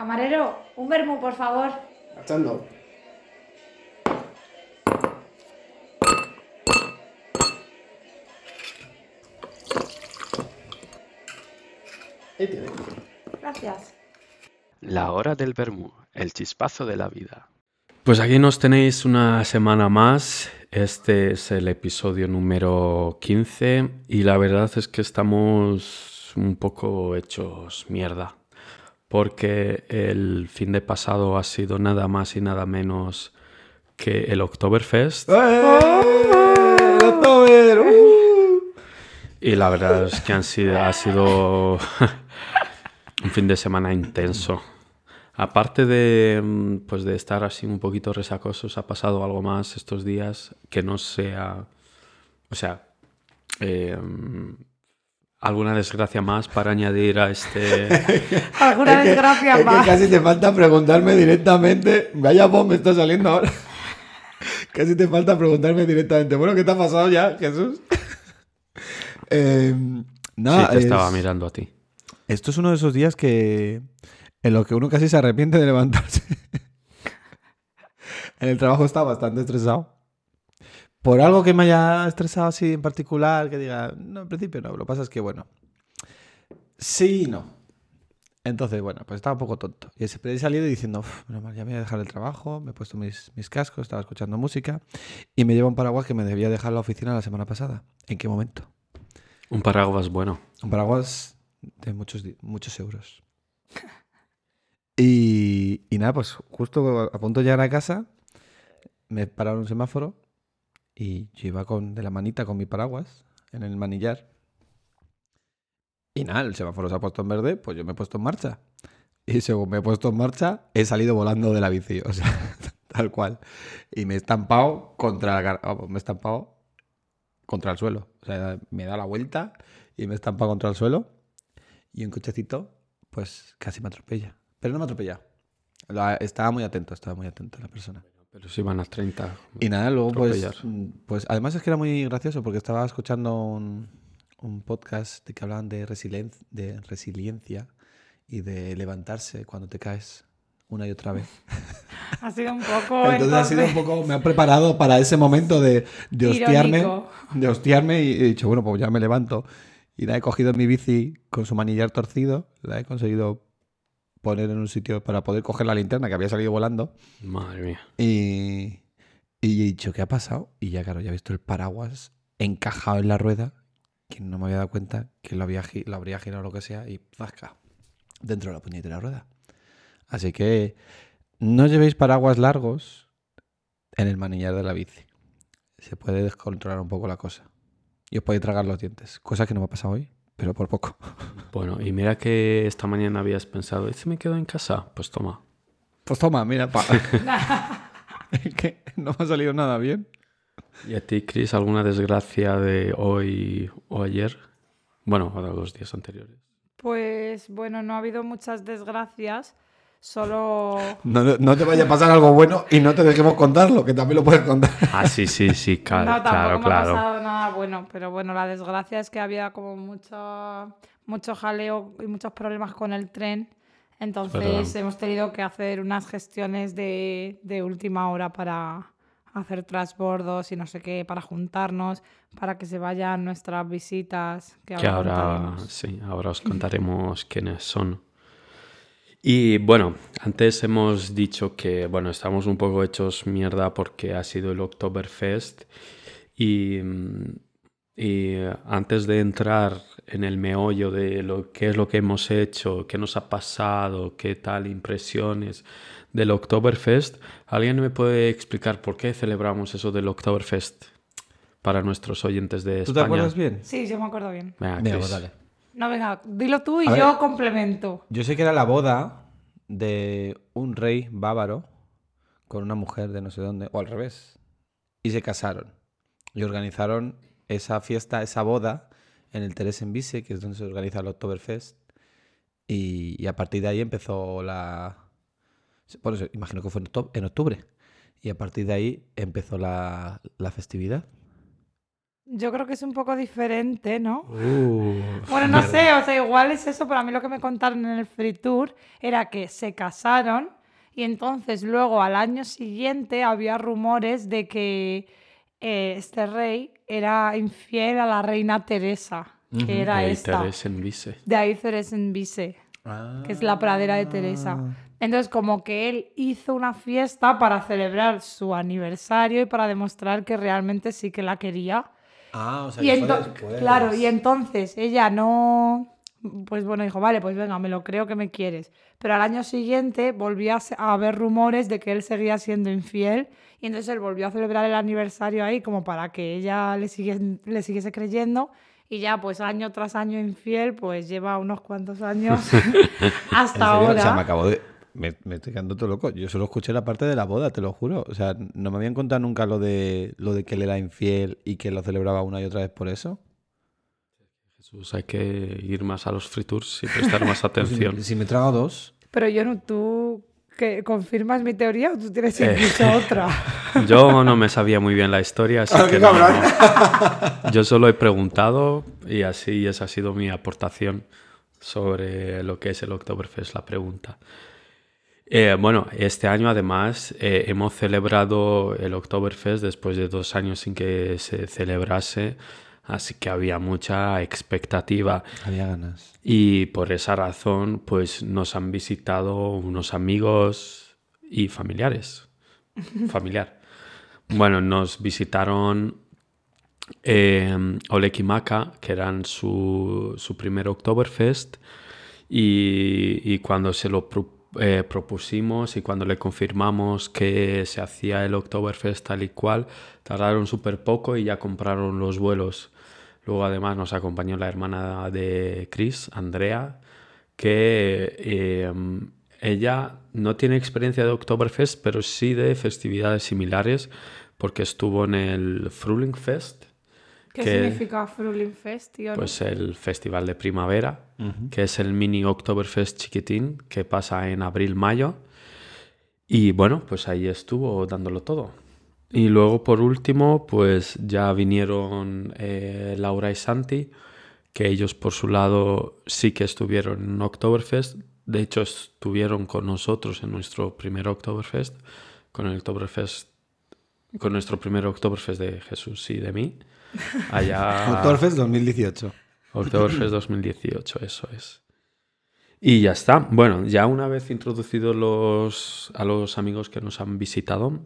Camarero, un vermú, por favor. Echando. Ahí tiene. Gracias. La hora del vermú, el chispazo de la vida. Pues aquí nos tenéis una semana más. Este es el episodio número 15 y la verdad es que estamos un poco hechos mierda. Porque el fin de pasado ha sido nada más y nada menos que el Oktoberfest. ¡Eh! ¡Uh! Y la verdad es que han sido, ha sido un fin de semana intenso. Aparte de, mm, pues de estar así un poquito resacosos, ha pasado algo más estos días que no sea, o sea, eh, alguna desgracia más para añadir a este... Alguna Es que- desgracia es que más. casi te falta preguntarme directamente. Vaya voz me está saliendo ahora. casi te falta preguntarme directamente. Bueno, ¿qué te ha pasado ya, Jesús? Eh, nada, sí, te estaba es- mirando a ti. Esto es uno de esos días que en los que uno casi se arrepiente de levantarse. en el trabajo estaba bastante estresado. Por algo que me haya estresado así en particular, que diga, no, en principio no, lo que pasa es que, bueno, sí y no. Entonces, bueno, pues estaba un poco tonto. Y he salido diciendo, "Uf, menos mal, ya me voy a dejar el trabajo, me he puesto mis, mis cascos, estaba escuchando música y me lleva un paraguas que me debía dejar la oficina la semana pasada. ¿En qué momento? Un paraguas bueno. Un paraguas de muchos, muchos euros. Y, y nada, pues justo a punto de llegar a casa, me pararon un semáforo y yo iba con, de la manita con mi paraguas en el manillar. Y nada, el semáforo se ha puesto en verde, pues yo me he puesto en marcha. Y según me he puesto en marcha, he salido volando de la bici, o sea, tal cual. Y me he estampado contra la me he estampado contra el suelo. O sea, me he dado la vuelta y me he estampado contra el suelo. Y un cochecito, pues casi me atropella. Pero no me atropella. La- Estaba muy atento, estaba muy atento la persona. Pero si van a 30. Y nada, luego pues, pues además es que era muy gracioso porque estaba escuchando un, un podcast de que hablaban de, resilien- de resiliencia y de levantarse cuando te caes una y otra vez. Ha sido un poco. Entonces ha sido un poco, me ha preparado para ese momento de, de hostiarme, Irónico. de hostiarme y he dicho, bueno, pues ya me levanto. Y la he cogido en mi bici con su manillar torcido, la he conseguido poner en un sitio para poder coger la linterna que había salido volando. Madre mía. Y, y he dicho, ¿qué ha pasado? Y ya, claro, ya he visto el paraguas encajado en la rueda, que no me había dado cuenta que lo, había, lo habría girado lo que sea, y ¡zasca! dentro de la puñetera rueda. Así que no llevéis paraguas largos en el manillar de la bici. Se puede descontrolar un poco la cosa. Y os podéis tragar los dientes, cosa que no me ha pasado hoy, pero por poco. Bueno, y mira que esta mañana habías pensado, ¿y si me quedo en casa? Pues toma. Pues toma, mira, pa. que no me ha salido nada bien. ¿Y a ti, Chris, alguna desgracia de hoy o ayer? Bueno, o de los días anteriores. Pues bueno, no ha habido muchas desgracias. Solo. No, no te vaya a pasar algo bueno y no te dejemos contarlo, que también lo puedes contar. Ah, sí, sí, sí, ca- no, tampoco claro, me claro. ha pasado nada bueno. Pero bueno, la desgracia es que había como mucho, mucho jaleo y muchos problemas con el tren. Entonces hemos tenido que hacer unas gestiones de, de última hora para hacer transbordos y no sé qué, para juntarnos, para que se vayan nuestras visitas. Que Que ahora ahora, sí, ahora os contaremos quiénes son. Y bueno, antes hemos dicho que, bueno, estamos un poco hechos mierda porque ha sido el Oktoberfest y, y antes de entrar en el meollo de lo qué es lo que hemos hecho, qué nos ha pasado, qué tal impresiones del Oktoberfest, ¿alguien me puede explicar por qué celebramos eso del Oktoberfest para nuestros oyentes de ¿Tú te España? acuerdas bien? Sí, yo me acuerdo bien. Venga, Venga, pues dale. No, venga, dilo tú y A yo ver. complemento. Yo sé que era la boda de un rey bávaro con una mujer de no sé dónde, o al revés. Y se casaron. Y organizaron esa fiesta, esa boda, en el Theresienwiese, que es donde se organiza el Oktoberfest. Y, y a partir de ahí empezó la... Bueno, imagino que fue en octubre. Y a partir de ahí empezó la, la festividad. Yo creo que es un poco diferente, ¿no? Uh, Bueno, no sé, o sea, igual es eso, pero a mí lo que me contaron en el Free Tour era que se casaron y entonces luego al año siguiente había rumores de que eh, este rey era infiel a la reina Teresa, que Ujú. era ahí esta. Teresa en Vise. De ahí Vise, que es la pradera de Teresa. Entonces, como que él hizo una fiesta para celebrar su aniversario y para demostrar que realmente sí que la quería. Ah, o sea, Y después. claro, y entonces ella no, pues bueno, dijo, vale, pues venga, me lo creo que me quieres. Pero al año siguiente volvía a haber rumores de que él seguía siendo infiel y entonces él volvió a celebrar el aniversario ahí como para que ella le, siguiese creyendo y ya pues año tras año infiel, pues lleva unos cuantos años ¿En hasta ahora. O sea, me acabo de. Me, me estoy quedando todo loco. Yo solo escuché la parte de la boda, te lo juro. O sea, no me habían contado nunca lo de lo de que él era infiel y que lo celebraba una y otra vez por eso. Jesús, hay que ir más a los free tours y prestar más Pues si, atención. me, si me trago dos. Pero yo no, ¿tú que confirmas mi teoría o tú tienes Eh. incluso otra? Yo no me sabía muy bien la historia, así Ah, que qué no- cabrón. Yo solo he preguntado y así esa ha sido mi aportación sobre lo que es el Oktoberfest, la pregunta. Eh, bueno, este año además eh, hemos celebrado el Oktoberfest después de dos años sin que se celebrase, así que había mucha expectativa. Había ganas. Y por esa razón, pues nos han visitado unos amigos y familiares. Familiar. Bueno, nos visitaron eh, Oleg y Maka, que eran su, su primer Oktoberfest. Y, y cuando se lo pro- eh, propusimos y cuando le confirmamos que se hacía el Oktoberfest tal y cual, tardaron súper poco y ya compraron los vuelos. Luego además nos acompañó la hermana de Chris, Andrea, que eh, ella no tiene experiencia de Oktoberfest, pero sí de festividades similares, porque estuvo en el Frühlingfest, ¿Qué que- significa Frühlingfest, tío? pues el festival de primavera, que es el mini Oktoberfest chiquitín, que pasa en abril-mayo. Y bueno, pues ahí estuvo dándolo todo. Y luego, por último, pues ya vinieron eh, Laura y Santi, que ellos por su lado sí que estuvieron en Oktoberfest. De hecho, estuvieron con nosotros en nuestro primer Oktoberfest, con el Oktoberfest, con nuestro primer Oktoberfest de Jesús y de mí. Allá. Oktoberfest 2018. Oktoberfest 2018, eso es. Y ya está. Bueno, ya una vez introducidos los, a los amigos que nos han visitado,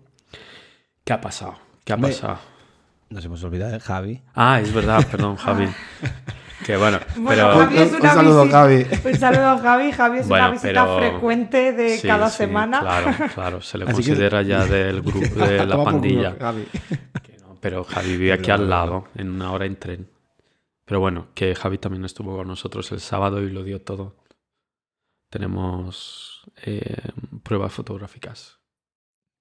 ¿qué ha pasado? ¿Qué ha pasado? Nos hemos olvidado de Javi. Ah, es verdad, perdón, Javi. Que bueno, Bueno, pero Javi es Un- un una saludo, visita- Javi. Un saludo a Javi. Javi es Bueno, una visita pero- frecuente de sí, cada sí, semana. Claro, claro, se le Así que- considera ya del grupo de la por culo, pandilla. Javi. Pero Javi vive aquí al lado, en una hora en tren. Pero bueno, que Javi también estuvo con nosotros el sábado y lo dio todo. Tenemos eh, pruebas fotográficas.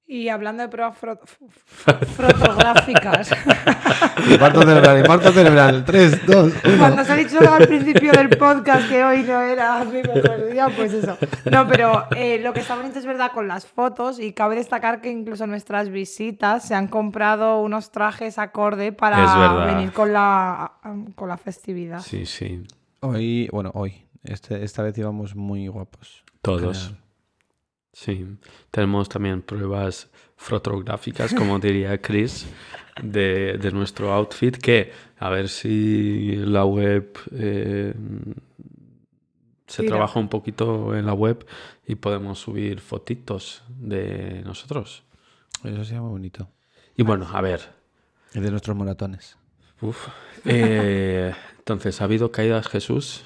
Y hablando de pruebas fotográficas, Infarto cerebral, infarto cerebral. 3, 2, 1. cuando se ha dicho al principio del podcast que hoy no era mi mejor día, pues eso. No, pero eh, lo que está bonito es verdad con las fotos y cabe destacar que incluso en nuestras visitas se han comprado unos trajes acorde para venir con la, con la festividad. Sí, sí, Hoy, bueno, hoy. Este, esta vez íbamos muy guapos. todos. Sí, tenemos también pruebas fotográficas, como diría Chris, de, de nuestro outfit, que a ver si la web eh, se trabaja un poquito en la web y podemos subir fotitos de nosotros. Eso sería muy bonito. Y bueno, a ver, Es de nuestros moratones. uf, eh, entonces, ¿ha habido caídas, Jesús?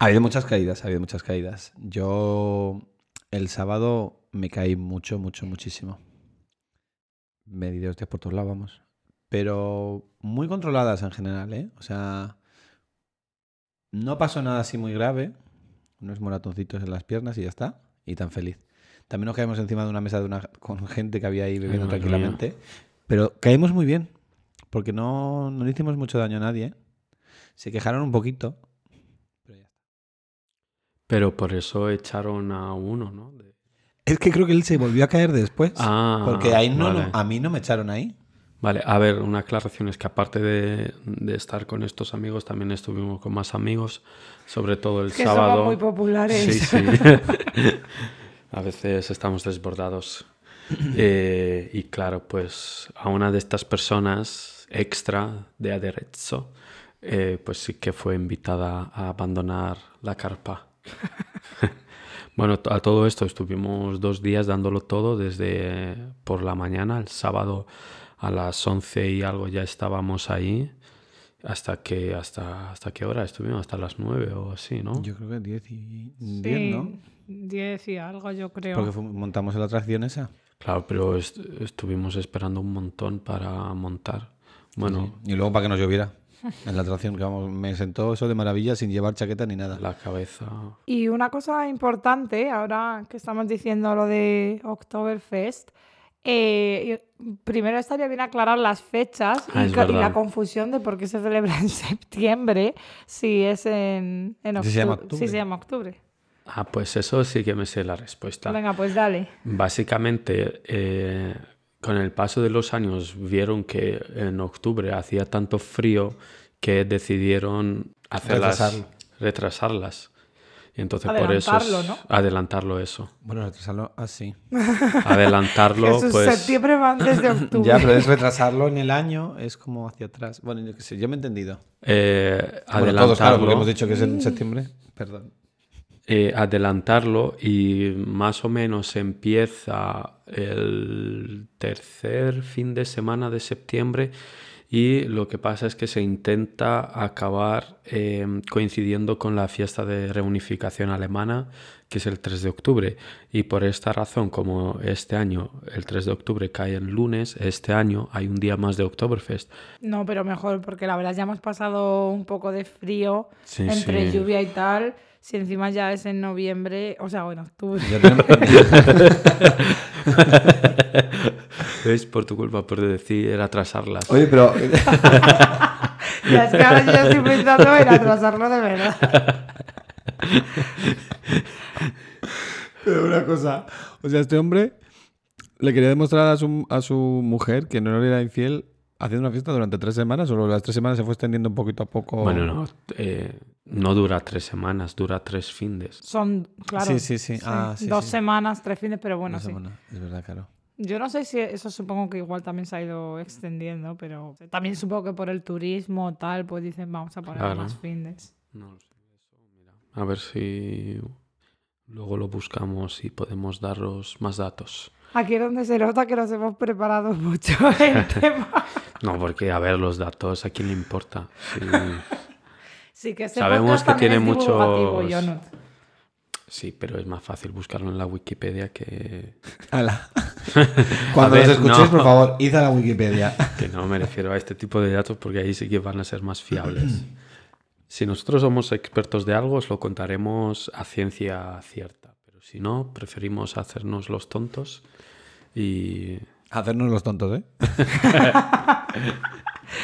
Ha habido muchas caídas, ha habido muchas caídas. Yo el sábado me caí mucho, mucho, muchísimo. Me di de hostias por todos lados, vamos. Pero muy controladas en general, ¿eh? O sea, no pasó nada así muy grave. Unos moratoncitos en las piernas y ya está. Y tan feliz. También nos caímos encima de una mesa de una, con gente que había ahí bebiendo tranquilamente. Pero caímos muy bien. Porque no, no le hicimos mucho daño a nadie. ¿eh? Se quejaron un poquito. Pero por eso echaron a uno, ¿no? De- Es que creo que él se volvió a caer después. Ah, porque ahí no, vale. no- a mí no me echaron ahí. Vale, a ver, una aclaración es que aparte de, de estar con estos amigos, también estuvimos con más amigos, sobre todo el Que sábado. somos muy populares. Sí, sí. a veces estamos desbordados. Eh, y claro, pues a una de estas personas extra de aderezo, eh, pues sí que fue invitada a abandonar la carpa. bueno, a todo esto estuvimos dos días dándolo todo desde por la mañana, el sábado a las 11 y algo ya estábamos ahí. Hasta que, hasta, hasta qué hora estuvimos, hasta las 9 o así, ¿no? Yo creo que 10 y 10, Sí, ¿no? 10 y algo, yo creo. Porque montamos la atracción esa. Claro, pero est- estuvimos esperando un montón para montar. Bueno, Y luego para que nos lloviera. En la atracción, que vamos, me sentó eso de maravilla sin llevar chaqueta ni nada. la cabeza. Y una cosa importante, ahora que estamos diciendo lo de Oktoberfest, eh, primero estaría bien aclarar las fechas Ah, y, la confusión de por qué se celebra en septiembre si es en, en Si se llama octu- octubre. si se llama octubre. Ah, pues eso sí que me sé la respuesta. Venga, pues dale. Básicamente, eh, con el paso de los años vieron que en octubre hacía tanto frío que decidieron hacerlas, Retrasarlo. retrasarlas. Y entonces por eso... Adelantarlo, es- ¿no? Adelantarlo eso. Bueno, retrasarlo así. Adelantarlo, Jesús, pues... septiembre va antes de octubre. Ya, pero es retrasarlo en el año, es como hacia atrás. Bueno, yo qué sé, yo me he entendido. eh, Bueno, todos, claro, adelantarlo. porque hemos dicho que es en septiembre. Perdón. Eh, adelantarlo y más o menos empieza el tercer fin de semana de septiembre y lo que pasa es que se intenta acabar eh, coincidiendo con la fiesta de reunificación alemana que es el 3 de octubre y por esta razón como este año el 3 de octubre cae en lunes este año hay un día más de Oktoberfest No, pero mejor, porque la verdad ya hemos pasado un poco de frío Sí, entre sí. lluvia y tal. Si encima ya es en noviembre, o sea, bueno, octubre. Ya tenemos- ¿Ves? por tu culpa por decir atrasarlas Oye, pero Ya es que ahora yo estoy pensando en atrasarlo de verdad. Pero una cosa, o sea, este hombre le quería demostrar a su, a su mujer que no era infiel haciendo una fiesta durante tres semanas, o las tres semanas se fue extendiendo un poquito a poco. Bueno, no, eh, no dura tres semanas, dura tres findes. Son, claro. Sí, sí, sí. Ah, sí, dos sí. semanas, tres fines, pero bueno, Una sí. semana, Es verdad, claro. Yo no sé si eso supongo que igual también se ha ido extendiendo, pero también supongo que por el turismo tal, pues dicen vamos a poner Claro. más fines. No lo sé, eso, mira. A ver si luego lo buscamos y podemos daros más datos. Aquí es donde se nota que nos hemos preparado mucho el tema. No, porque a ver, los datos, ¿a quién le importa? Sí, Sí, que este Sabemos que tiene Jonut. sí, pero es más fácil buscarlo en la Wikipedia que... Hala. Cuando ver, nos escuchéis, no. por favor, id a la Wikipedia. que no me refiero a este tipo de datos porque ahí sí que van a ser más fiables. Si nosotros somos expertos de algo, os lo contaremos a ciencia cierta. Pero si no, preferimos hacernos los tontos y Hacernos los tontos, ¿eh?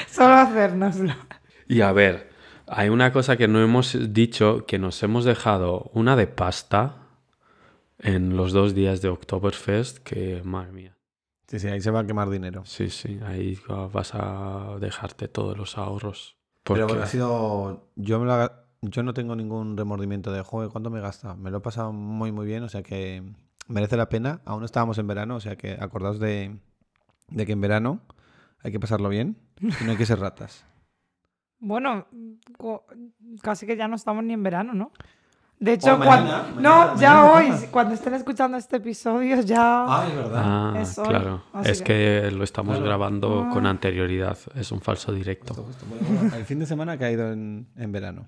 Solo hacérnoslo. Y a ver, hay una cosa que no hemos dicho, que nos hemos dejado una de pasta en los dos días de Oktoberfest, que madre mía. Sí, sí, ahí se va a quemar dinero. Sí, sí, ahí vas a dejarte todos los ahorros. Pero Porque, bueno, ha sido. Yo, me lo ha- yo no tengo ningún remordimiento de juego. ¿Cuánto me gasta? Me lo he pasado muy, muy bien. O sea que merece la pena. Aún no estábamos en verano. O sea que acordaos de, de que en verano hay que pasarlo bien y no hay que ser ratas. Bueno, casi que ya no estamos ni en verano, ¿no? De hecho, mañana, cuando... mañana, no, ya mañana hoy, cuando estén escuchando este episodio, ya... es verdad. Ah, Es hoy, claro. así Es que- que lo estamos Claro. grabando con Ah. anterioridad. Es un falso directo. Justo, justo. Bueno, bueno, el fin de semana ha caído en, en verano.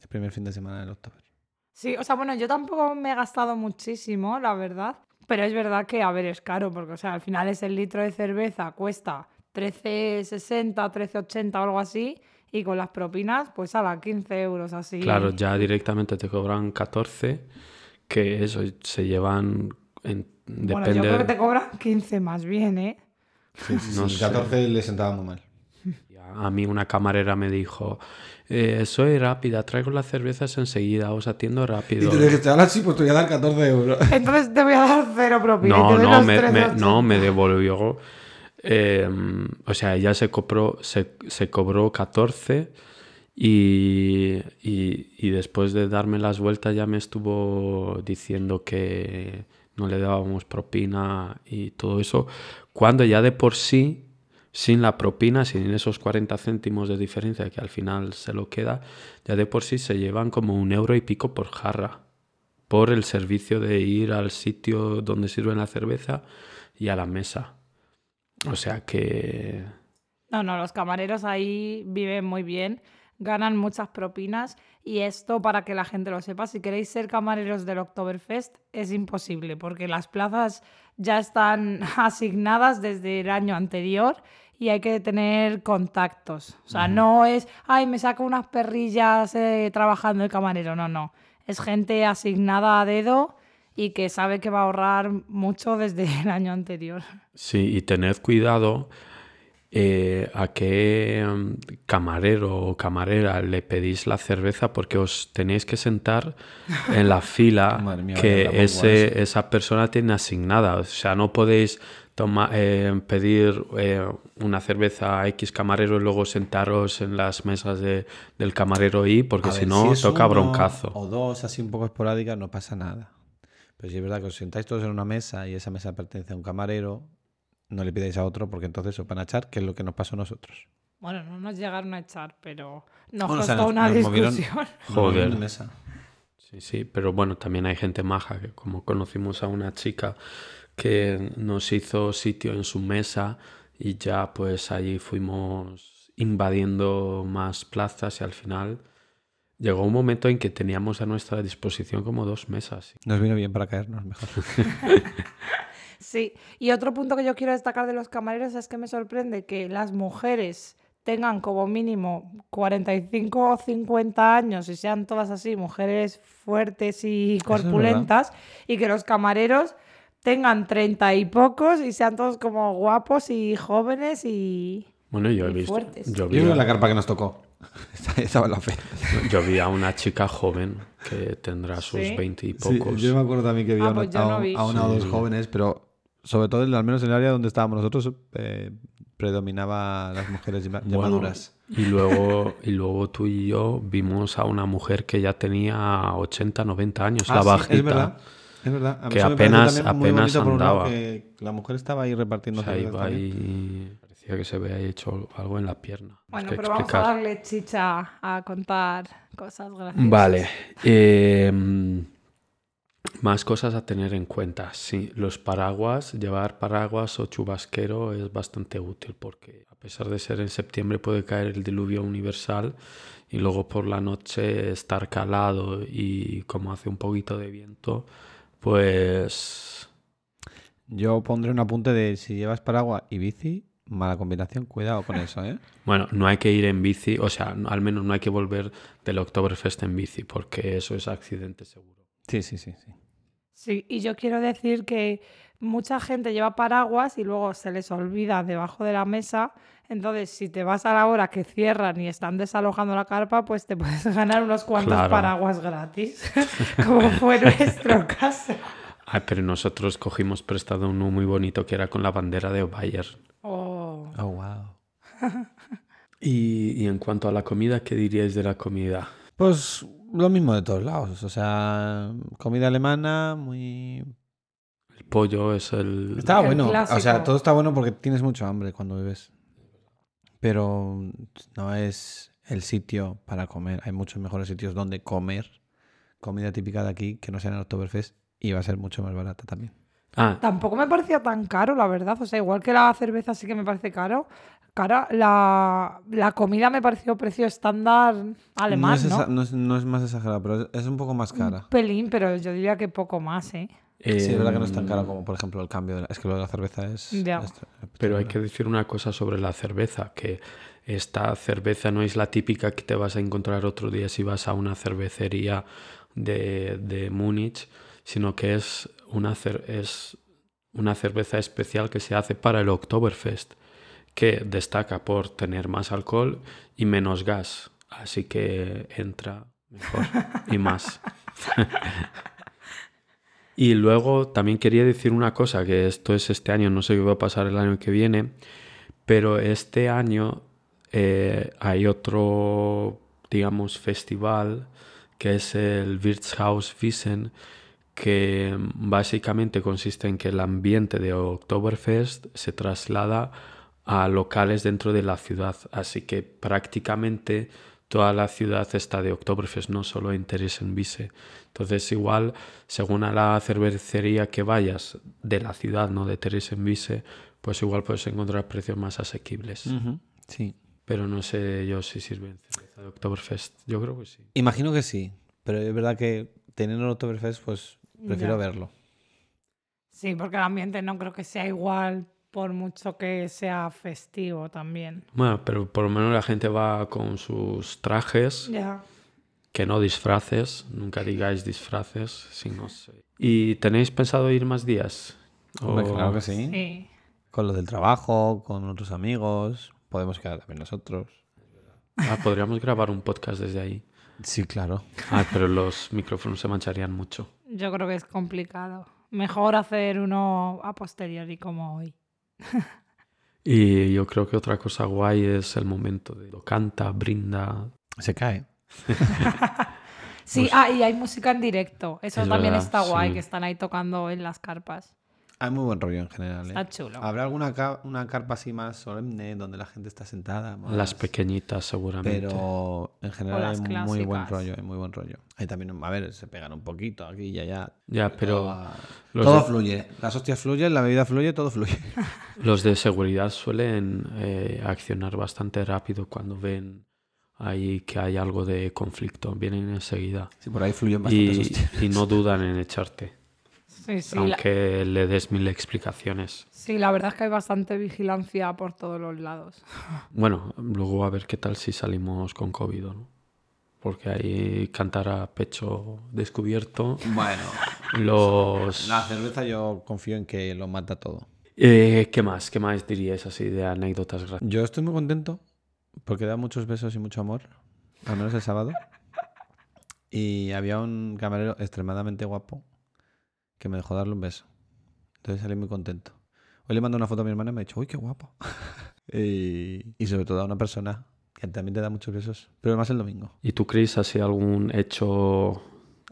El primer fin de semana del octubre. Sí, o sea, bueno, yo tampoco me he gastado muchísimo, la verdad. Pero es verdad que, a ver, es caro, porque, o sea, al final es el litro de cerveza, cuesta 13,60, 13,80 o algo así. Y con las propinas, pues a las 15 euros así. Claro, ya directamente te cobran 14, que eso se llevan. En, Bueno, depende. yo creo que te cobran 15 más bien, ¿eh? Sí, No sí, sé. 14 le sentaba muy mal. A mí una camarera me dijo, "Eh, soy rápida, traigo las cervezas enseguida, os atiendo Y rápido. tú le dijiste, ahora sí, pues te voy a dar 14 euros. Entonces te voy a dar cero propina. y No, te doy no los me, me- 13,80. no, me devolvió em, o sea, ella se cobró, se, se cobró 14 y, y, y después de darme las vueltas ya me estuvo diciendo que no le dábamos propina y todo eso, cuando ya de por sí, sin la propina, sin esos 40 céntimos de diferencia que al final se lo queda, ya de por sí se llevan como un euro y pico por jarra, por el servicio de ir al sitio donde sirven la cerveza y a la mesa. O sea que... No, no, los camareros ahí viven muy bien, ganan muchas propinas y esto para que la gente lo sepa, si queréis ser camareros del Oktoberfest es imposible porque las plazas ya están asignadas desde el año anterior y hay que tener contactos. O sea, no es, ay, me saco unas perrillas eh, trabajando el camarero, no, no. Es gente asignada a dedo y que sabe que va a ahorrar mucho desde el año anterior. Sí, y tened cuidado eh, a qué mm, camarero o camarera le pedís la cerveza porque os tenéis que sentar en la fila mía, que la ese, esa persona tiene asignada. O sea, no podéis toma- eh, pedir eh, una cerveza a X camarero y luego sentaros en las mesas de- del camarero Y porque A si ver, no es toca uno broncazo. O dos así un poco esporádicas, no pasa nada. Pero si es verdad que os sentáis todos en una mesa y esa mesa pertenece a un camarero, no le pidáis a otro porque entonces os van a echar, que es lo que nos pasó a nosotros. Bueno, no nos llegaron a echar, pero nos Bueno, o sea, costó nos- una nos discusión. Movieron Joder. de mesa. Sí, sí, pero bueno, también hay gente maja, que como conocimos a una chica que nos hizo sitio en su mesa y ya pues allí fuimos invadiendo más plazas y al final llegó un momento en que teníamos a nuestra disposición como dos mesas. Nos vino bien para caernos mejor. Sí, y otro punto que yo quiero destacar de los camareros es que me sorprende que las mujeres tengan como mínimo 45 o 50 años y sean todas así, mujeres fuertes y es corpulentas, y que los camareros tengan 30 y pocos y sean todos como guapos y jóvenes y... Bueno, yo he visto, fuertes. yo vi, la carpa que nos tocó. Estaba en la fe. yo vi a una chica joven que tendrá sus ¿Sí? 20 y Sí, pocos. yo me acuerdo también que vi Ah, a, una- pues a no un- vi. a una o dos Sí. jóvenes, pero sobre todo, al menos en el área donde estábamos nosotros, eh, predominaba las mujeres ya Bueno, maduras. Y luego, y luego tú y yo vimos a una mujer que ya tenía 80, 90 años, Ah, la sí, bajita. es verdad. Es verdad. A mí que me apenas- apenas andaba. que la mujer estaba ahí repartiendo O sea, iba también. ahí, parecía que se había hecho algo en la pierna. Bueno, que pero vamos a darle chicha a contar cosas graciosas. Vale. eh, más cosas a tener en cuenta. Sí, los paraguas, llevar paraguas o chubasquero es bastante útil porque a pesar de ser en septiembre puede caer el diluvio universal y luego por la noche estar calado y como hace un poquito de viento, pues Yo pondré un apunte de si llevas paraguas y bici, mala combinación. Cuidado con eso, ¿eh? bueno, no hay que ir en bici, o sea, al menos no hay que volver del Oktoberfest en bici porque eso es accidente seguro. Sí, sí, sí. sí. Sí, y yo quiero decir que mucha gente lleva paraguas y luego se les olvida debajo de la mesa. Entonces, si te vas a la hora que cierran y están desalojando la carpa, pues te puedes ganar unos cuantos Claro. paraguas gratis, como fue nuestro caso. Ay, pero nosotros cogimos prestado uno muy bonito que era con la bandera de Bayer. Oh. Oh, wow. Y, y en cuanto a la comida, ¿qué diríais de la comida? Pues lo mismo de todos lados. O sea, comida alemana, muy. El pollo es el... Estaba El bueno. O sea, todo está bueno porque tienes mucho hambre cuando bebes. Pero no es el sitio para comer. Hay muchos mejores sitios donde comer comida típica de aquí que no sea en el Oktoberfest y va a ser mucho más barata también. Ah, Tampoco me parecía tan caro, la verdad. O sea, igual que la cerveza sí que me parece caro. Cara, la, la comida me pareció precio estándar alemán, no, es ¿no? esa- no es, no es más exagerado, pero es, es un poco más cara. Un pelín, pero yo diría que poco más, ¿eh? Sí, es verdad que no es tan em, caro como, por ejemplo, el cambio. De la- es que lo de la cerveza es. Ya. es- Pero hay que decir una cosa sobre la cerveza, que esta cerveza no es la típica que te vas a encontrar otro día si vas a una cervecería de, de Múnich, sino que es una, es una cerveza especial que se hace para el Oktoberfest, que destaca por tener más alcohol y menos gas, así que entra mejor y más. Y luego también quería decir una cosa, que esto es este año, no sé qué va a pasar el año que viene, pero este año eh, hay otro, digamos, festival que es el Wirtshaus Wiesen, que básicamente consiste en que el ambiente de Oktoberfest se traslada a locales dentro de la ciudad, así que prácticamente toda la ciudad está de Oktoberfest, no solo en Theresienwiese. Entonces igual, según a la cervecería que vayas de la ciudad, no de Theresienwiese, pues igual puedes encontrar precios más asequibles. Sí. Pero no sé yo si sirven cerveza de Oktoberfest. Yo creo que sí. Imagino que sí, pero es verdad que teniendo el Oktoberfest, pues prefiero Ya. verlo. Sí, porque el ambiente no creo que sea igual por mucho que sea festivo también. Bueno, pero por lo menos la gente va con sus trajes, Ya. que no disfraces, nunca digáis disfraces, si no sé. ¿Y tenéis pensado ir más días? Hombre, O- claro que sí. Sí. Con los del trabajo, con otros amigos, podemos quedar también nosotros. Ah, podríamos grabar un podcast desde ahí. Sí, claro. Ah, pero los micrófonos se mancharían mucho. Yo creo que es complicado. Mejor hacer uno a posteriori como hoy. Y yo creo que otra cosa guay es el momento de lo canta, brinda. Se cae. Sí, Pues- ah, y hay música en directo. Eso Es también verdad, está guay, sí. que están ahí tocando en las carpas. Hay muy buen rollo en general. ¿eh? Está chulo. Habrá alguna ca- una carpa así más solemne donde la gente está sentada. más- Las pequeñitas seguramente. Pero en general hay muy buen clásicas. rollo, hay muy buen rollo. Ahí también, a ver, se pegan un poquito aquí y allá. Ya, pero Todo, los todo de- fluye. Las hostias fluyen, la bebida fluye, todo fluye. Los de seguridad suelen eh, accionar bastante rápido cuando ven ahí que hay algo de conflicto. Vienen enseguida. Sí, por ahí fluyen bastantes Y, hostias. y no dudan en echarte, Sí, sí, la, aunque le des mil explicaciones. sí, la verdad es que hay bastante vigilancia por todos los lados. Bueno, luego a ver qué tal si salimos con COVID no. Porque ahí cantar a pecho descubierto. Bueno, Los... la cerveza yo confío en que lo mata todo. Eh, ¿Qué más? ¿Qué más diríais así de anécdotas graciosas? Yo estoy muy contento porque da muchos besos y mucho amor, al menos el sábado. Y había un camarero extremadamente guapo que me dejó darle un beso. Entonces salí muy contento. Hoy le mando una foto a mi hermana y me ha dicho, uy, qué guapo. y, y sobre todo a una persona que también te da muchos besos, pero más el domingo. ¿Y tú, Chris, así algún hecho,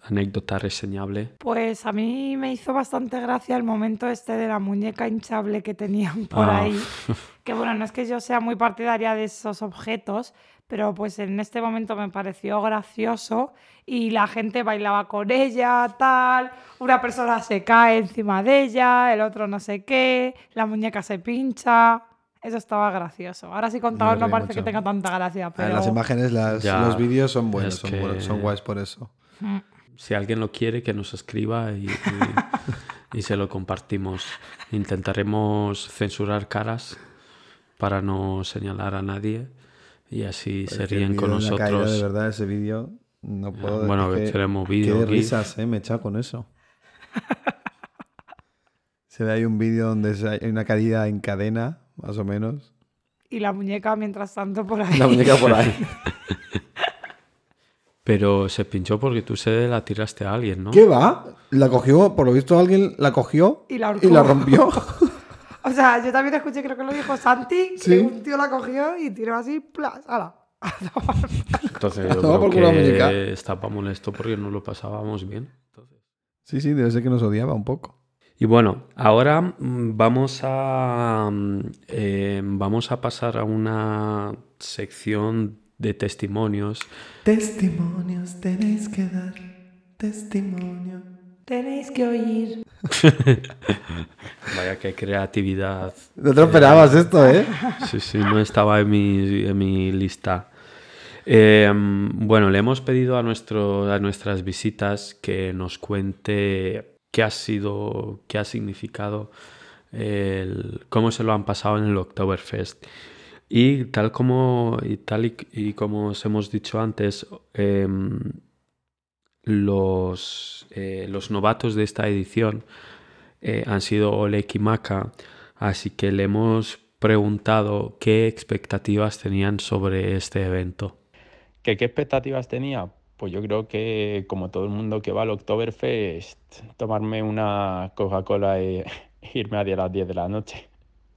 anécdota reseñable? Pues a mí me hizo bastante gracia el momento este de la muñeca hinchable que tenían por Ah. ahí. Que bueno, no es que yo sea muy partidaria de esos objetos, pero pues en este momento me pareció gracioso y la gente bailaba con ella, tal, una persona se cae encima de ella, el otro no sé qué, la muñeca se pincha. Eso estaba gracioso. Ahora sí contado no parece que tenga tanta gracia, A ver, pero Las imágenes, las- los vídeos son buenos, son, que- buenos, son guays por eso. Mm. Si alguien lo quiere, que nos escriba y, y- y se lo compartimos. Intentaremos censurar caras para no señalar a nadie y así se Es que el ríen con caída, nosotros. de verdad, ese vídeo no puedo bueno, que tenemos vídeo, Qué GIF. risas, eh, me he echado con eso. Se ve ahí un vídeo donde hay una caída en cadena, más o menos. y la muñeca mientras tanto por ahí. La muñeca por ahí. Pero se pinchó porque tú se la tiraste a alguien, ¿no? ¿Qué va? La cogió, por lo visto alguien la cogió Y la y la ahorcó. rompió. O sea, yo también escuché, creo que lo dijo Santi, que Sí. un tío la cogió y tiró así, plas, ala. Entonces yo creo por que estaba molesto porque no lo pasábamos bien. Entonces- Sí, sí, debe ser que nos odiaba un poco. Y bueno, ahora mm, vamos a, mm, eh, vamos a pasar a una sección de testimonios. Testimonios tenéis que dar. Testimonio. Tenéis que oír. Vaya que creatividad. No te lo esperabas esto, ¿eh? Sí, sí, no estaba en mi, en mi lista. Eh, bueno, le hemos pedido a, nuestro, a nuestras visitas que nos cuente qué ha sido, qué ha significado, el- cómo se lo han pasado en el Oktoberfest. Y tal como, y tal y, y como os hemos dicho antes, em, los, eh, los novatos de esta edición eh, han sido Oleg y Maka, así que le hemos preguntado qué expectativas tenían sobre este evento. ¿Qué, qué expectativas tenía? pues yo creo que como todo el mundo que va al Oktoberfest, tomarme una Coca-Cola e irme a las 10 de la noche.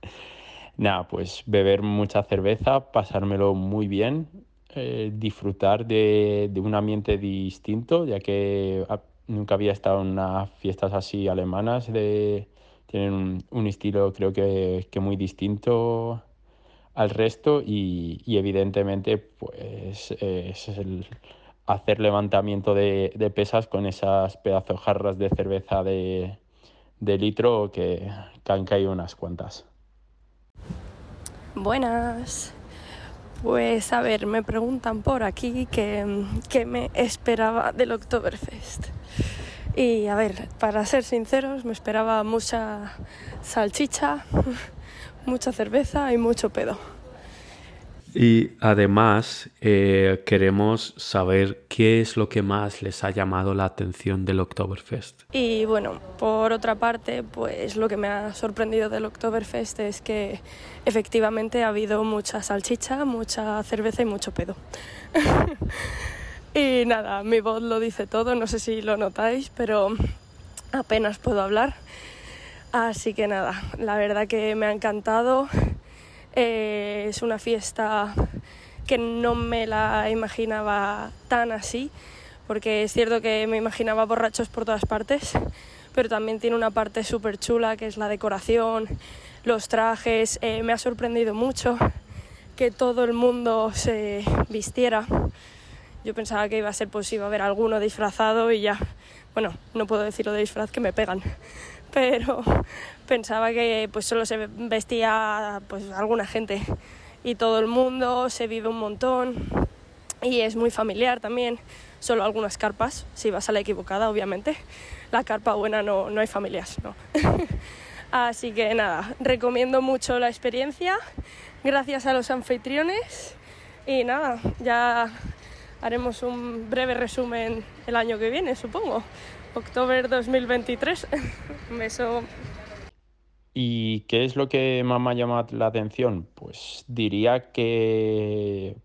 Nada, pues beber mucha cerveza, pasármelo muy bien, eh, disfrutar de, de, un ambiente distinto, ya que nunca había estado en unas fiestas así alemanas, de, tienen un, estilo creo que, que, muy distinto al resto y, y evidentemente pues es el hacer levantamiento de, de, pesas con esas pedazos jarras de cerveza de, de litro que, que han caído unas cuantas. Buenas. Pues a ver, me preguntan por aquí qué, me esperaba del Oktoberfest. Y a ver, para ser sinceros, me esperaba mucha salchicha, mucha cerveza y mucho pedo. Y además eh, queremos saber qué es lo que más les ha llamado la atención del Oktoberfest. Y bueno, por otra parte, pues lo que me ha sorprendido del Oktoberfest es que efectivamente ha habido mucha salchicha, mucha cerveza y mucho pedo. y nada, mi voz lo dice todo, no sé si lo notáis, pero apenas puedo hablar. Así que nada, la verdad que me ha encantado. Eh, es una fiesta que no me la imaginaba tan así, porque es cierto que me imaginaba borrachos por todas partes, pero también tiene una parte súper chula que es la decoración, los trajes. Eh, me ha sorprendido mucho que todo el mundo se vistiera. Yo pensaba que iba a ser posible ver alguno disfrazado y ya, bueno, no puedo decirlo de disfraz que me pegan, pero pensaba que pues solo se vestía pues alguna gente. Y todo el mundo se vive un montón. Y es muy familiar también. Solo algunas carpas si vas a la equivocada obviamente. La carpa buena no, no hay familias no. Así que nada recomiendo mucho la experiencia. Gracias a los anfitriones. Y nada ya haremos un breve resumen el año que viene supongo octubre 2023 un beso ¿Y qué es lo que más me ha llamado la atención? Pues diría que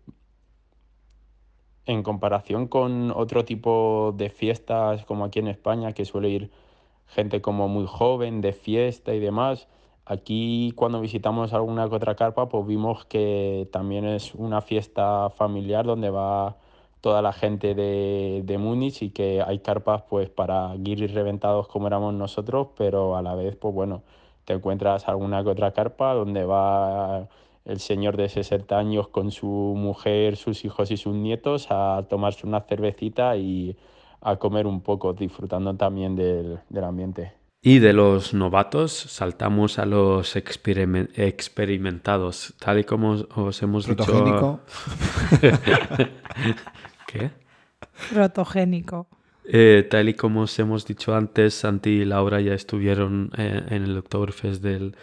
en comparación con otro tipo de fiestas como aquí en España, que suele ir gente como muy joven de fiesta y demás, aquí cuando visitamos alguna otra carpa, pues vimos que también es una fiesta familiar donde va toda la gente de, de Múnich y que hay carpas pues para guiris reventados como éramos nosotros, pero a la vez pues bueno, te encuentras alguna que otra carpa donde va el señor de 60 años con su mujer, sus hijos y sus nietos a tomarse una cervecita y a comer un poco, disfrutando también del, del ambiente. Y de los novatos saltamos a los experimentados, tal y como os hemos Protogénico. dicho. ¿Qué? Protogénico. Eh, tal y como os hemos dicho antes, Santi y Laura ya estuvieron eh, en el Oktoberfest del,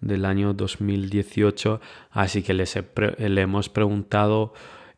del año 2018, así que les he le hemos preguntado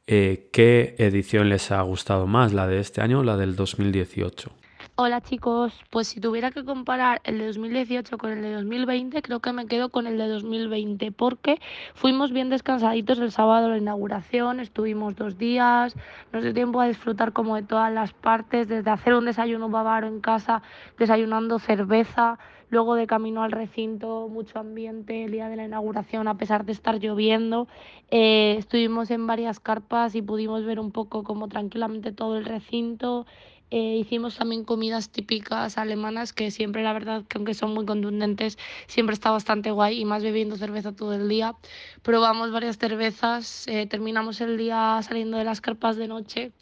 eh, qué edición les ha gustado más, la de este año o la del 2018. Hola chicos, pues si tuviera que comparar el de 2018 con el de 2020, creo que me quedo con el de 2020 porque fuimos bien descansaditos el sábado la inauguración, estuvimos dos días, nos dio tiempo a disfrutar como de todas las partes, desde hacer un desayuno bávaro en casa, desayunando cerveza, luego de camino al recinto, mucho ambiente el día de la inauguración a pesar de estar lloviendo, eh, estuvimos en varias carpas y pudimos ver un poco como tranquilamente todo el recinto. Eh, hicimos también comidas típicas alemanas que siempre, la verdad, que aunque son muy contundentes, siempre está bastante guay y más bebiendo cerveza todo el día. Probamos varias cervezas, eh, terminamos el día saliendo de las carpas de noche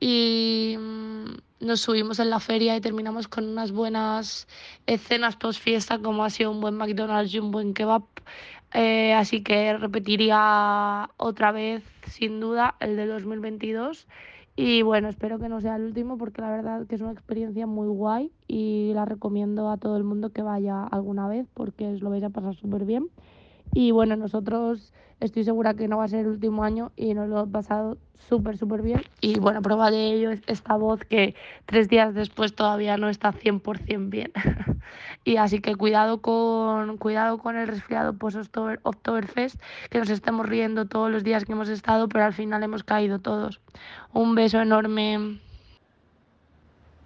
y mm, nos subimos en la feria y terminamos con unas buenas escenas post fiesta como ha sido un buen McDonald's y un buen kebab. Eh, así que repetiría otra vez, sin duda, el de 2022. Y bueno, espero que no sea el último porque la verdad que es una experiencia muy guay y la recomiendo a todo el mundo que vaya alguna vez porque os lo vais a pasar súper bien. Y bueno, nosotros estoy segura que no va a ser el último año y nos lo he pasado súper, súper bien. Y bueno, prueba de ello es esta voz que tres días después todavía no está 100% bien. y así que cuidado con, cuidado con el resfriado post-Oktoberfest, que nos estemos riendo todos los días que hemos estado, pero al final hemos caído todos. Un beso enorme.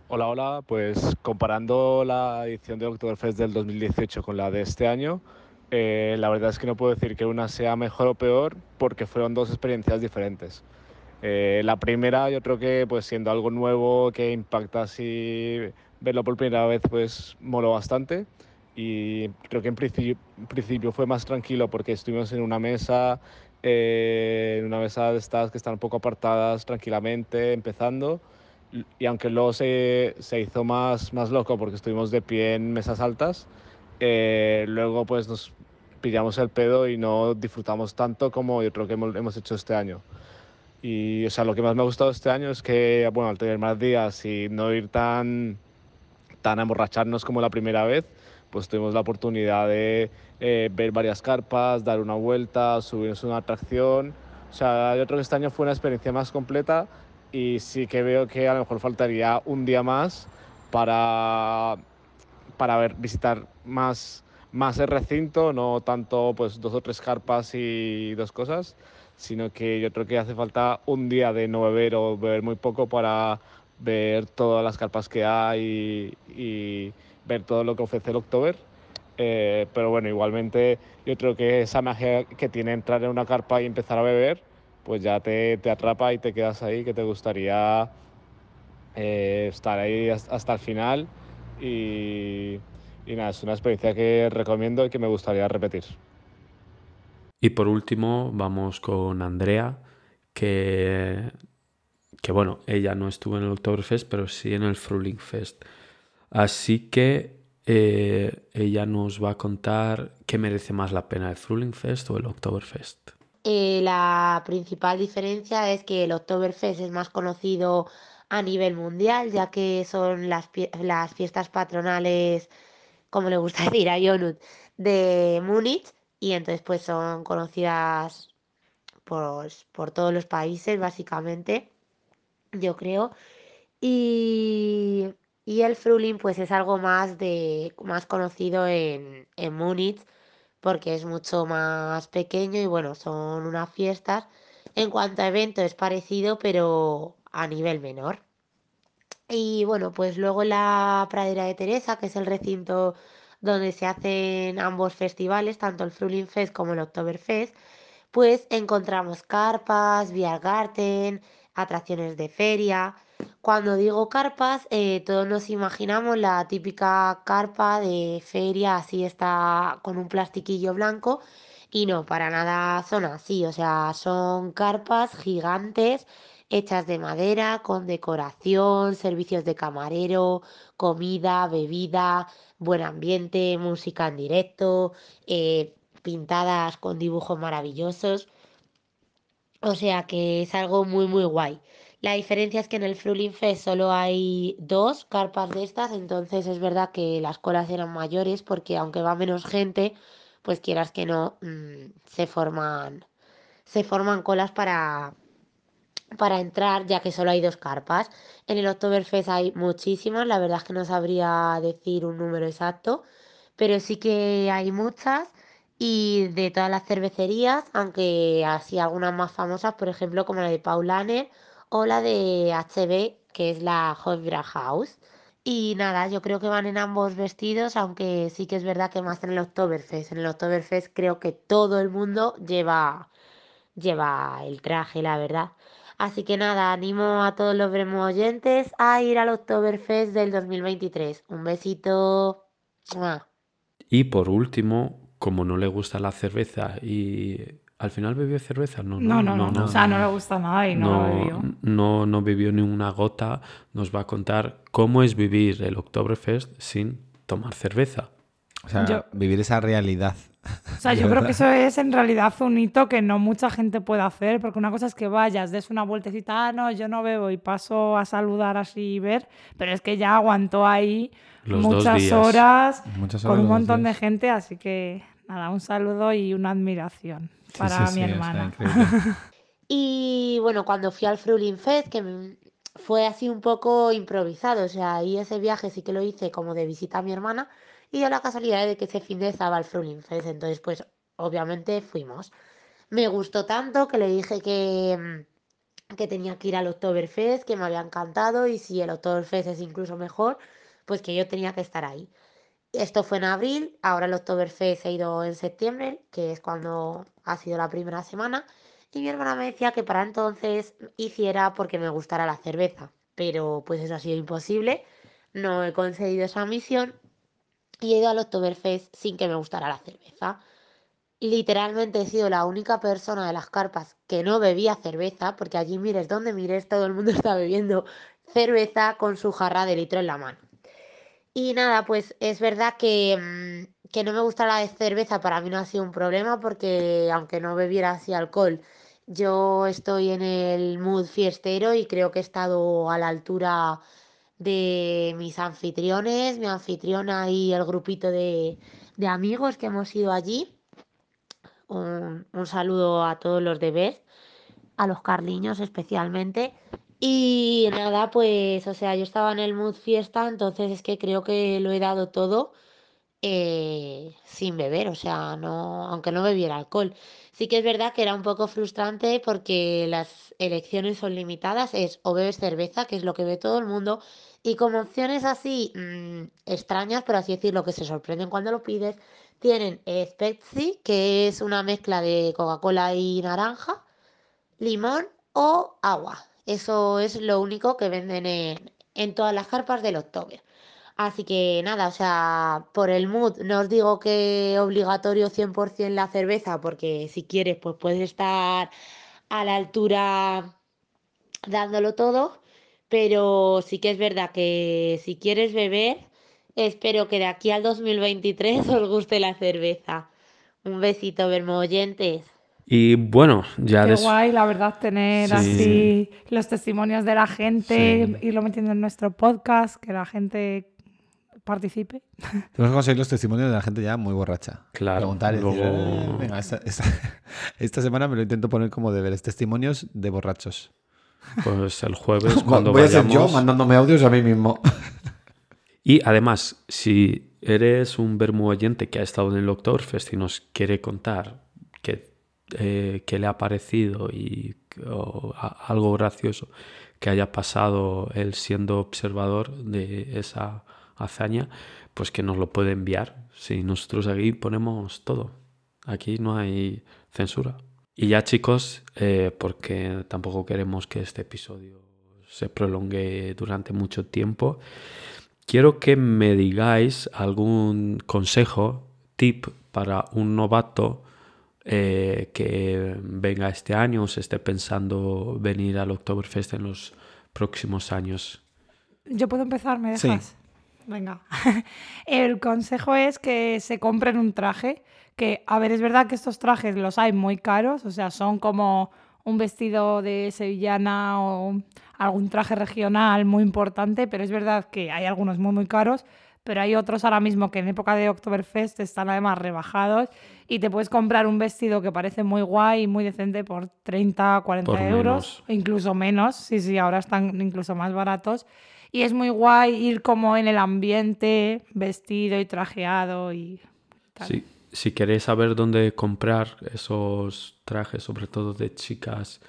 Hola, hola. Pues comparando la edición de Oktoberfest del 2018 con la de este año, eh, la verdad es que no puedo decir que una sea mejor o peor porque fueron dos experiencias diferentes. Eh, la primera, yo creo que pues siendo algo nuevo que impacta así, verlo por primera vez, pues moló bastante. Y creo que en principio, fue más tranquilo porque estuvimos en una mesa, eh, en una mesa de estas que están un poco apartadas tranquilamente, empezando y aunque luego se, se, hizo más, más loco porque estuvimos de pie en mesas altas, eh, luego pues nos pillamos el pedo y no disfrutamos tanto como yo creo que hemos, hecho este año. Y o sea, lo que más me ha gustado este año es que, bueno, al tener más días y no ir tan, tan a emborracharnos como la primera vez, pues tuvimos la oportunidad de eh, ver varias carpas, dar una vuelta, subirnos una atracción. O sea, yo creo que este año fue una experiencia más completa y sí que veo que a lo mejor faltaría un día más para, para ver, visitar más, más el recinto, no tanto pues dos o tres carpas y dos cosas, sino que yo creo que hace falta un día de no beber o beber muy poco para ver todas las carpas que hay y, ver todo lo que ofrece el October. Eh, pero bueno, igualmente yo creo que esa magia que tiene entrar en una carpa y empezar a beber, pues ya te, te atrapa y te quedas ahí, que te gustaría eh, estar ahí hasta el final. Y, y nada, es una experiencia que recomiendo y que me gustaría repetir. Y por último, vamos con Andrea, que, que bueno, ella no estuvo en el Oktoberfest, pero sí en el Fruling Fest. Así que eh, ella nos va a contar qué merece más la pena, el Fruling Fest o el Oktoberfest. Eh, la principal diferencia es que el Oktoberfest es más conocido a nivel mundial, ya que son las, las fiestas patronales, como le gusta decir a Jonut, de Múnich, y entonces pues son conocidas por, por todos los países, básicamente, yo creo. Y, y el Fruling pues es algo más, de, más conocido en, en Múnich porque es mucho más pequeño y bueno, son unas fiestas. En cuanto a evento es parecido, pero a nivel menor. Y bueno, pues luego la Pradera de Teresa, que es el recinto donde se hacen ambos festivales, tanto el Fruling Fest como el Oktoberfest, pues encontramos carpas, Biergarten, atracciones de feria. Cuando digo carpas, eh, todos nos imaginamos la típica carpa de feria, así está con un plastiquillo blanco. Y no, para nada son así, o sea, son carpas gigantes hechas de madera, con decoración, servicios de camarero, comida, bebida, buen ambiente, música en directo, eh, pintadas con dibujos maravillosos. O sea que es algo muy muy guay. La diferencia es que en el Fruling Fest solo hay dos carpas de estas, entonces es verdad que las colas eran mayores porque aunque va menos gente, pues quieras que no, mm, se forman se forman colas para para entrar, ya que solo hay dos carpas. En el Oktoberfest hay muchísimas, la verdad es que no sabría decir un número exacto, pero sí que hay muchas y de todas las cervecerías, aunque así algunas más famosas, por ejemplo, como la de Paulaner o la de HB, que es la House Y nada, yo creo que van en ambos vestidos, aunque sí que es verdad que más en el Oktoberfest. En el Oktoberfest creo que todo el mundo lleva, lleva el traje, la verdad. Así que nada, animo a todos los Bremo oyentes a ir al Oktoberfest del 2023. Un besito. Y por último, como no le gusta la cerveza y ¿Al final bebió cerveza? No no no, no, O sea, no le gusta nada y no, bebió. No, no bebió ni una gota. Nos va a contar cómo es vivir el Oktoberfest sin tomar cerveza. O sea, vivir esa realidad. O sea, yo creo que eso es en realidad un hito que no mucha gente puede hacer, porque una cosa es que vayas, des una vueltecita, ah, no, yo no bebo y paso a saludar así y ver, pero es que ya aguantó ahí muchas horas, con un montón de gente, así que nada, un saludo y una admiración Sí, para sí, mi sí, hermana. Y bueno, cuando fui al Fruling Fest, que fue así un poco improvisado, o sea, ahí ese viaje sí que lo hice como de visita a mi hermana y dio la casualidad de que ese fin de estaba el Fruling Fest, entonces pues obviamente fuimos. Me gustó tanto que le dije que, mm, que tenía que ir al Oktoberfest, que me había encantado y si el Oktoberfest es incluso mejor, pues que yo tenía que estar ahí. Esto fue en abril, ahora el Oktoberfest he ido en septiembre, que es cuando ha sido la primera semana, y mi hermana me decía que para entonces hiciera porque me gustara la cerveza, pero pues eso ha sido imposible, no he conseguido esa misión he ido al Oktoberfest sin que me gustara la cerveza. Literalmente he sido la única persona de las carpas que no bebía cerveza, porque allí mires donde mires, todo el mundo está bebiendo cerveza con su jarra de litro en la mano. Y nada, pues es verdad que, mm, que no me gusta la cerveza, para mí no ha sido un problema, porque aunque no bebiera así alcohol, yo estoy en el mood fiestero y creo que he estado a la altura de mis anfitriones, mi anfitriona y el grupito de, de amigos que hemos ido allí. Un, un saludo a todos los de a los carliños especialmente. Y nada, pues, o sea, yo estaba en el mood fiesta, entonces es que creo que lo he dado todo eh, sin beber, o sea, no, aunque no bebiera alcohol. Sí que es verdad que era un poco frustrante porque las elecciones son limitadas, es o bebes cerveza, que es lo que ve todo el mundo, y como opciones así mm, extrañas, por así decirlo, que se sorprenden cuando lo pides, tienen eh, que es una mezcla de Coca-Cola y naranja, limón o agua. Eso es lo único que venden en, en todas las carpas del October. Así que nada, o sea, por el mood, no os digo que obligatorio 100% la cerveza, porque si quieres, pues puedes estar a la altura dándolo todo, pero sí que es verdad que si quieres beber, espero que de aquí al 2023 os guste la cerveza. Un besito, vermoyentes. Y bueno, ya Qué des- guay, la verdad, tener Sí. así los testimonios de la gente, Sí. irlo metiendo en nuestro podcast, que la gente participe. Tenemos que conseguir los testimonios de la gente ya muy borracha. Claro, Preguntar decir, luego- "Eh, venga, esta, esta- esta semana me lo intento poner como deberes. Testimonios de borrachos. pues el jueves cuando Voy a ser vayamos... yo mandándome audios a mí mismo. Y además, si eres un vermu oyente que ha estado en el Oktoberfest y nos quiere contar qué, eh, qué le ha parecido y o a- algo gracioso que haya pasado él siendo observador de esa hazaña, pues que nos lo puede enviar. Si nosotros aquí ponemos todo. Aquí no hay censura. Y ya chicos, eh, porque tampoco queremos que este episodio se prolongue durante mucho tiempo, quiero que me digáis algún consejo, tip para un novato eh, que venga este año o se esté pensando venir al Oktoberfest en los próximos años. Yo puedo empezar, ¿me Sí. Venga. El consejo es que se compren un traje, que, a ver, es verdad que estos trajes los hay muy caros, o sea, son como un vestido de sevillana o algún traje regional muy importante, pero es verdad que hay algunos muy, muy caros, pero hay otros ahora mismo que en época de Oktoberfest están además rebajados y te puedes comprar un vestido que parece muy guay y muy decente por 30, 40 Por euros, menos. incluso menos, sí, sí, ahora están incluso más baratos. Y es muy guay ir como en el ambiente, vestido y trajeado y tal. Si, si queréis saber dónde comprar esos trajes, sobre todo de chicas,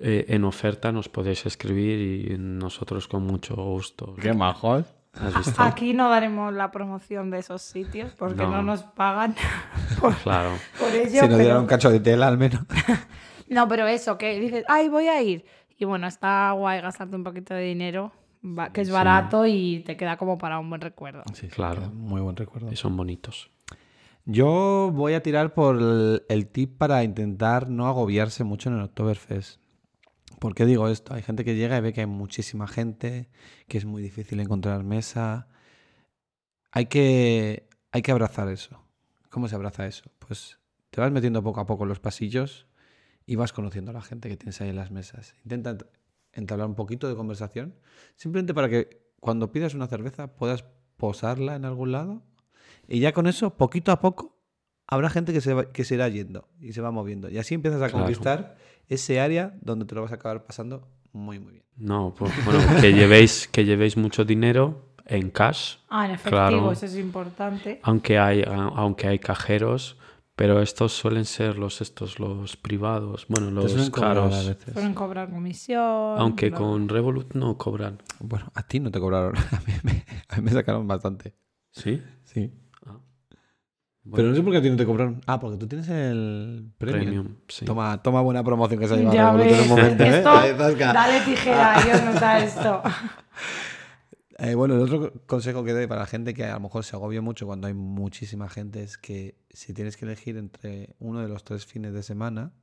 eh, en oferta, nos podéis escribir y nosotros con mucho gusto. Qué majos. Aquí no daremos la promoción de esos sitios porque no, No. nos pagan por, Claro. por ello. Si nos pero- dieran un cacho de tela al menos. No, pero eso, que dices, ay, voy a ir. Y bueno, está guay gastarte un poquito de dinero, que es Sí. barato y te queda como para un buen recuerdo. Sí, Claro. Muy buen recuerdo. Y son bonitos. Yo voy a tirar por el, el tip para intentar no agobiarse mucho en el Oktoberfest. ¿Por qué digo esto? Hay gente que llega y ve que hay muchísima gente, que es muy difícil encontrar mesa. Hay que, hay que abrazar eso. ¿Cómo se abraza eso? Pues te vas metiendo poco a poco en los pasillos y vas conociendo a la gente que tienes ahí en las mesas. Intenta ent- entablar un poquito de conversación, simplemente para que cuando pidas una cerveza puedas posarla en algún lado y ya con eso, poquito a poco, habrá gente que se, va- que se irá yendo y se va moviendo. Y así empiezas a Claro. conquistar ese área donde te lo vas a acabar pasando muy, muy bien. No, pues bueno, que llevéis, que llevéis mucho dinero en cash, Ah, en efectivo, Claro. eso es importante. aunque hay, aunque hay cajeros, pero estos suelen ser los estos, los privados, bueno, los a caros. veces. Pueden cobrar comisión. Aunque con Revolut no cobran. Bueno, a ti no te cobraron. A mí me, a mí me sacaron bastante. ¿Sí? Sí. Ah. Pero no sé por qué a ti no te cobraron. Ah, porque tú tienes el premium. premium, sí. Toma, toma buena promoción que se ha llevado Ya Revolut en un momento, ¿eh? esto, dale tijera, yo nota esto. Eh, bueno, el otro consejo que doy para la gente que a lo mejor se agobia mucho cuando hay muchísima gente es que si tienes que elegir entre uno de los tres fines de semana,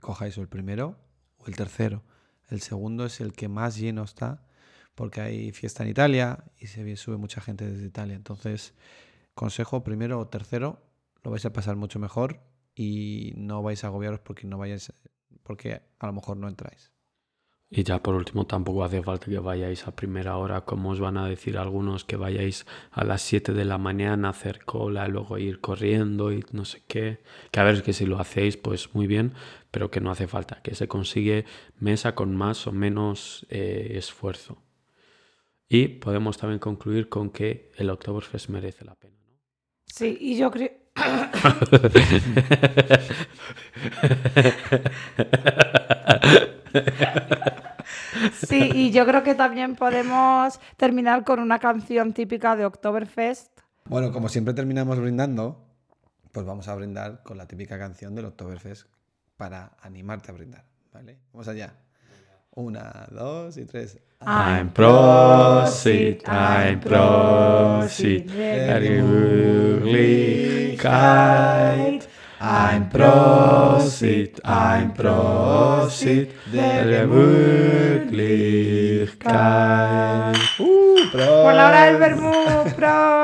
cojáis el primero o el tercero. El segundo es el que más lleno está porque hay fiesta en Italia y se sube mucha gente desde Italia. Entonces, consejo primero o tercero, lo vais a pasar mucho mejor y no vais a agobiaros porque no vayáis, porque a lo mejor no entráis. Y ya por último, tampoco hace falta que vayáis a primera hora, como os van a decir algunos, que vayáis a las 7 de la mañana a hacer cola, luego ir corriendo y no sé qué. Que a ver, que si lo hacéis, pues muy bien, pero que no hace falta, que se consigue mesa con más o menos eh, esfuerzo. Y podemos también concluir con que el Oktoberfest merece la pena. ¿no? Sí, y yo creo. Sí, y yo creo que también podemos terminar con una canción típica de Oktoberfest. Bueno, como siempre terminamos brindando, pues vamos a brindar con la típica canción del Oktoberfest para animarte a brindar, ¿vale? Vamos allá. Una, dos y tres. Ein Prosit, ein Prosit, der. Ein Prosit, ein Prosit, der Möglichkeit. Por la hora del vermut.